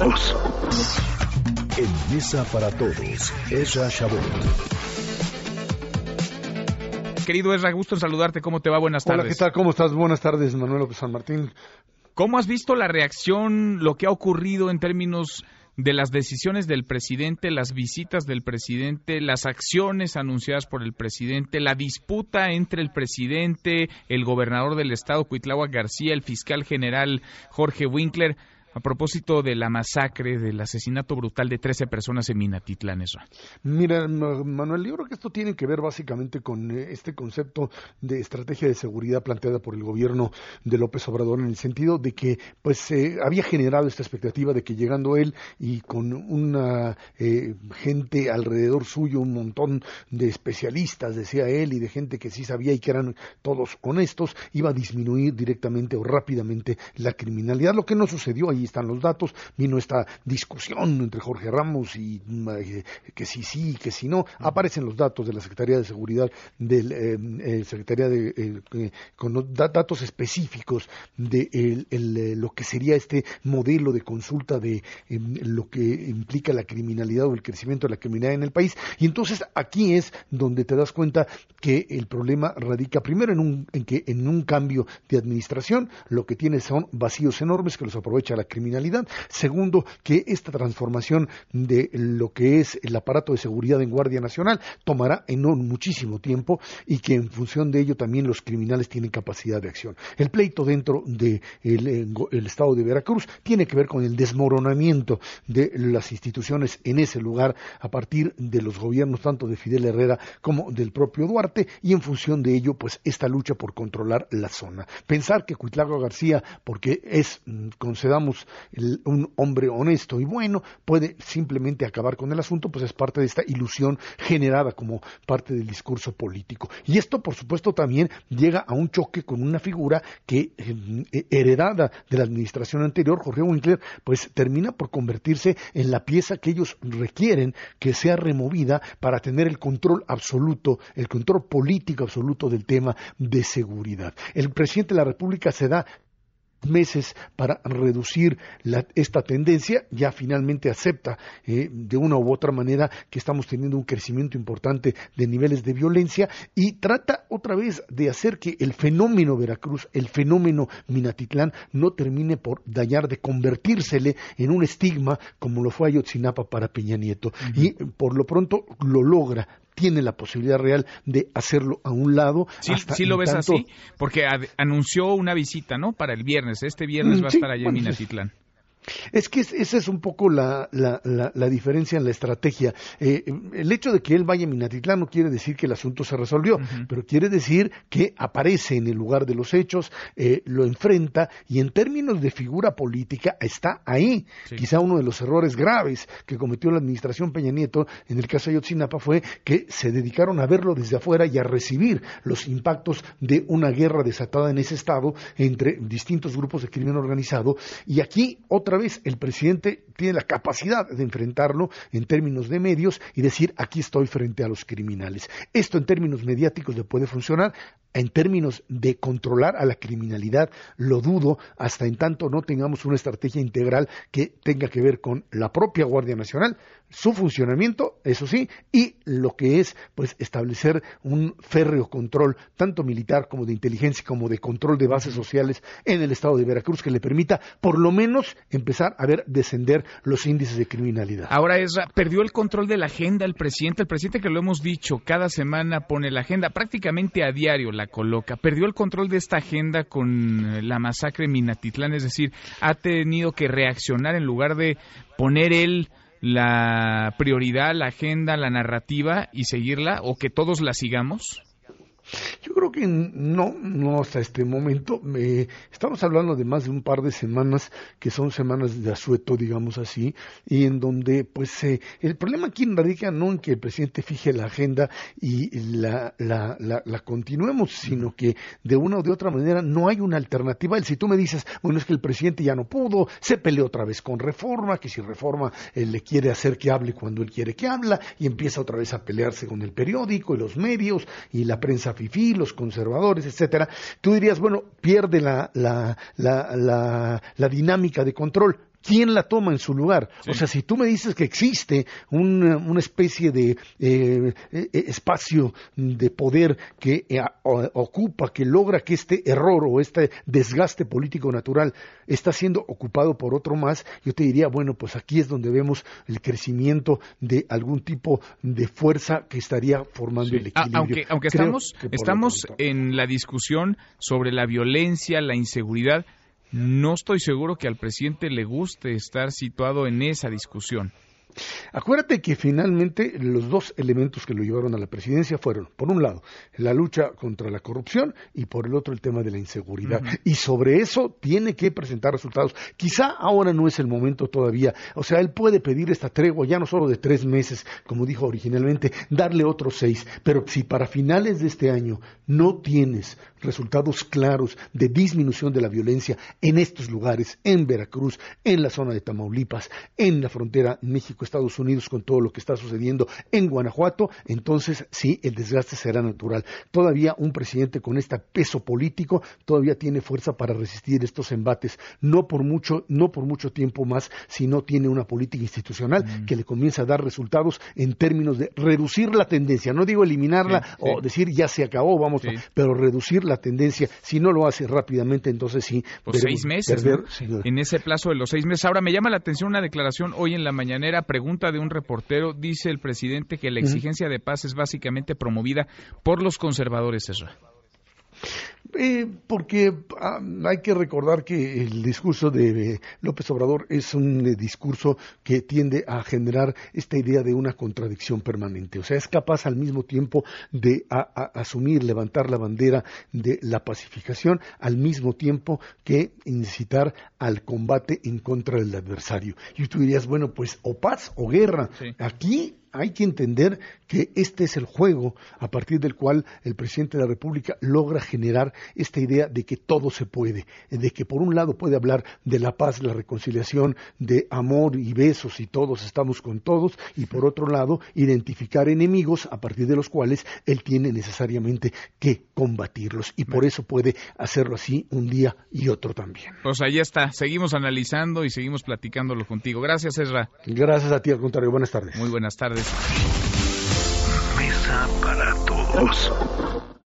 todos. En Mesa para Todos, Ezra Shabot. Querido Ezra, gusto en saludarte. ¿Cómo te va? Buenas tardes. Hola, ¿qué tal? ¿Cómo estás? Buenas tardes, Manuel López San Martín. ¿Cómo has visto la reacción, lo que ha ocurrido en términos de las decisiones del presidente, las visitas del presidente, las acciones anunciadas por el presidente, la disputa entre el presidente, el gobernador del estado, Cuitláhuac García, el fiscal general Jorge Winkler? A propósito de la masacre, del asesinato brutal de 13 personas en Minatitlán, eso. Mira, Manuel, yo creo que esto tiene que ver básicamente con eh, este concepto de estrategia de seguridad planteada por el gobierno de López Obrador en el sentido de que pues eh, había generado esta expectativa de que llegando él y con una eh, gente alrededor suyo, un montón de especialistas, decía él, y de gente que sí sabía y que eran todos honestos, iba a disminuir directamente o rápidamente la criminalidad, lo que no sucedió ahí ahí están los datos, vino esta discusión entre Jorge Ramos y eh, que sí sí, que si no, aparecen los datos de la Secretaría de Seguridad, del eh, eh, Secretaría de, con datos específicos de lo que sería este modelo de consulta de lo que implica la criminalidad o el crecimiento de la criminalidad en el país. Y entonces aquí es donde te das cuenta que el problema radica primero en, un, en que en un cambio de administración, lo que tiene son vacíos enormes que los aprovecha la criminalidad. Segundo, que esta transformación de lo que es el aparato de seguridad en Guardia Nacional tomará en muchísimo tiempo y que en función de ello también los criminales tienen capacidad de acción. El pleito dentro del de estado de Veracruz tiene que ver con el desmoronamiento de las instituciones en ese lugar a partir de los gobiernos tanto de Fidel Herrera como del propio Duarte y en función de ello pues esta lucha por controlar la zona. Pensar que Cuitlago García, porque es, un hombre honesto y bueno puede simplemente acabar con el asunto, pues es parte de esta ilusión generada como parte del discurso político. Y esto, por supuesto, también llega a un choque con una figura que, eh, heredada de la administración anterior, Jorge Winkler, pues termina por convertirse en la pieza que ellos requieren que sea removida para tener el control absoluto, el control político absoluto del tema de seguridad. El presidente de la República se da meses para reducir esta tendencia, ya finalmente acepta eh, de una u otra manera que estamos teniendo un crecimiento importante de niveles de violencia y trata otra vez de hacer que el fenómeno Veracruz, el fenómeno Minatitlán, no termine por dañar, de convertírsele en un estigma como lo fue Ayotzinapa para Peña Nieto. Y por lo pronto lo logra tiene la posibilidad real de hacerlo a un lado. Sí, sí lo ves así, porque anunció una visita, ¿no? Para el viernes. Este viernes mm, va a estar allá en Minatitlán. Es que esa es un poco la, diferencia en la estrategia. Eh, el hecho de que él vaya a Minatitlán no quiere decir que el asunto se resolvió, pero quiere decir que aparece en el lugar de los hechos, eh, lo enfrenta y en términos de figura política está ahí. Quizá uno de los errores graves que cometió la administración Peña Nieto en el caso de Ayotzinapa fue que se dedicaron a verlo desde afuera y a recibir los impactos de una guerra desatada en ese estado entre distintos grupos de crimen organizado. Y aquí otra vez el presidente tiene la capacidad de enfrentarlo en términos de medios y decir aquí estoy frente a los criminales. Esto en términos mediáticos le puede funcionar, en términos de controlar a la criminalidad, lo dudo hasta en tanto no tengamos una estrategia integral que tenga que ver con la propia Guardia Nacional, su funcionamiento, eso sí, y lo que es pues establecer un férreo control tanto militar como de inteligencia como de control de bases sociales en el estado de Veracruz que le permita por lo menos empezar a ver descender los índices de criminalidad. Ahora es perdió el control de la agenda el presidente, el presidente que lo hemos dicho, cada semana pone la agenda prácticamente a diario la coloca. Perdió el control de esta agenda con la masacre en Minatitlán, es decir, ha tenido que reaccionar en lugar de poner él la prioridad, la agenda, la narrativa y seguirla o que todos la sigamos? Yo creo que no, no hasta este momento. estamos hablando de más de un par de semanas que son semanas de asueto, digamos así, y en donde, pues, eh, el problema aquí radica no en que el presidente fije la agenda y la, la, la, continuemos, sino que de una o de otra manera no hay una alternativa. Si tú me dices, bueno, es que el presidente ya no pudo, se peleó otra vez con reforma, que si reforma él eh, le quiere hacer que hable cuando él quiere que habla, y empieza otra vez a pelearse con el periódico y los medios y la prensa fifí, los conservadores, etcétera, tú dirías, bueno, pierde la, la, la, la, la dinámica de control ¿quién la toma en su lugar? O sea, si tú me dices que existe una, una especie de eh, eh, espacio de poder que eh, ocupa, que logra que este error o este desgaste político natural está siendo ocupado por otro más, yo te diría, bueno, pues aquí es donde vemos el crecimiento de algún tipo de fuerza que estaría formando el equilibrio. aunque, aunque estamos, estamos en la discusión sobre la violencia, la inseguridad, no estoy seguro que al presidente le guste estar situado en esa discusión. Acuérdate que finalmente los dos elementos que lo llevaron a la presidencia fueron, por un lado, la lucha contra la corrupción y por el otro el tema de la inseguridad. Y sobre eso tiene que presentar resultados. Quizá ahora no es el momento todavía. O sea, él puede pedir esta tregua ya no solo de tres meses, como dijo originalmente, darle otros seis. Pero si para finales de este año no tienes resultados claros de disminución de la violencia en estos lugares, en Veracruz, en la zona de Tamaulipas, en la frontera México-Estados Unidos con todo lo que está sucediendo en Guanajuato, entonces sí, el desgaste será natural. Todavía un presidente con este peso político todavía tiene fuerza para resistir estos embates, no por mucho, no por mucho tiempo más, si no tiene una política institucional mm. que le comience a dar resultados en términos de reducir la tendencia, no digo eliminarla o decir ya se acabó, vamos, pero reducir la tendencia. Si no lo hace rápidamente, entonces sí. Pues seis meses. En ese plazo de los seis meses. Ahora me llama la atención una declaración hoy en la mañanera, pregunta de un reportero, dice el presidente que la exigencia de paz es básicamente promovida por los conservadores, Ezra. Eh, porque ah, hay que recordar que el discurso de López Obrador es un eh, discurso que tiende a generar esta idea de una contradicción permanente. O sea, es capaz al mismo tiempo de asumir, levantar la bandera de la pacificación, al mismo tiempo que incitar al combate en contra del adversario. Y tú dirías, bueno, pues o paz o guerra. Aquí hay que entender que este es el juego a partir del cual el presidente de la República logra generar esta idea de que todo se puede, de que por un lado puede hablar de la paz, la reconciliación, de amor y besos y todos estamos con todos, y por otro lado identificar enemigos a partir de los cuales él tiene necesariamente que combatirlos y por eso puede hacerlo así un día y otro también. Pues ahí está, seguimos analizando y seguimos platicándolo contigo. Gracias, Ezra. Gracias a ti, al contrario. Buenas tardes. Muy buenas tardes. Mesa para todos.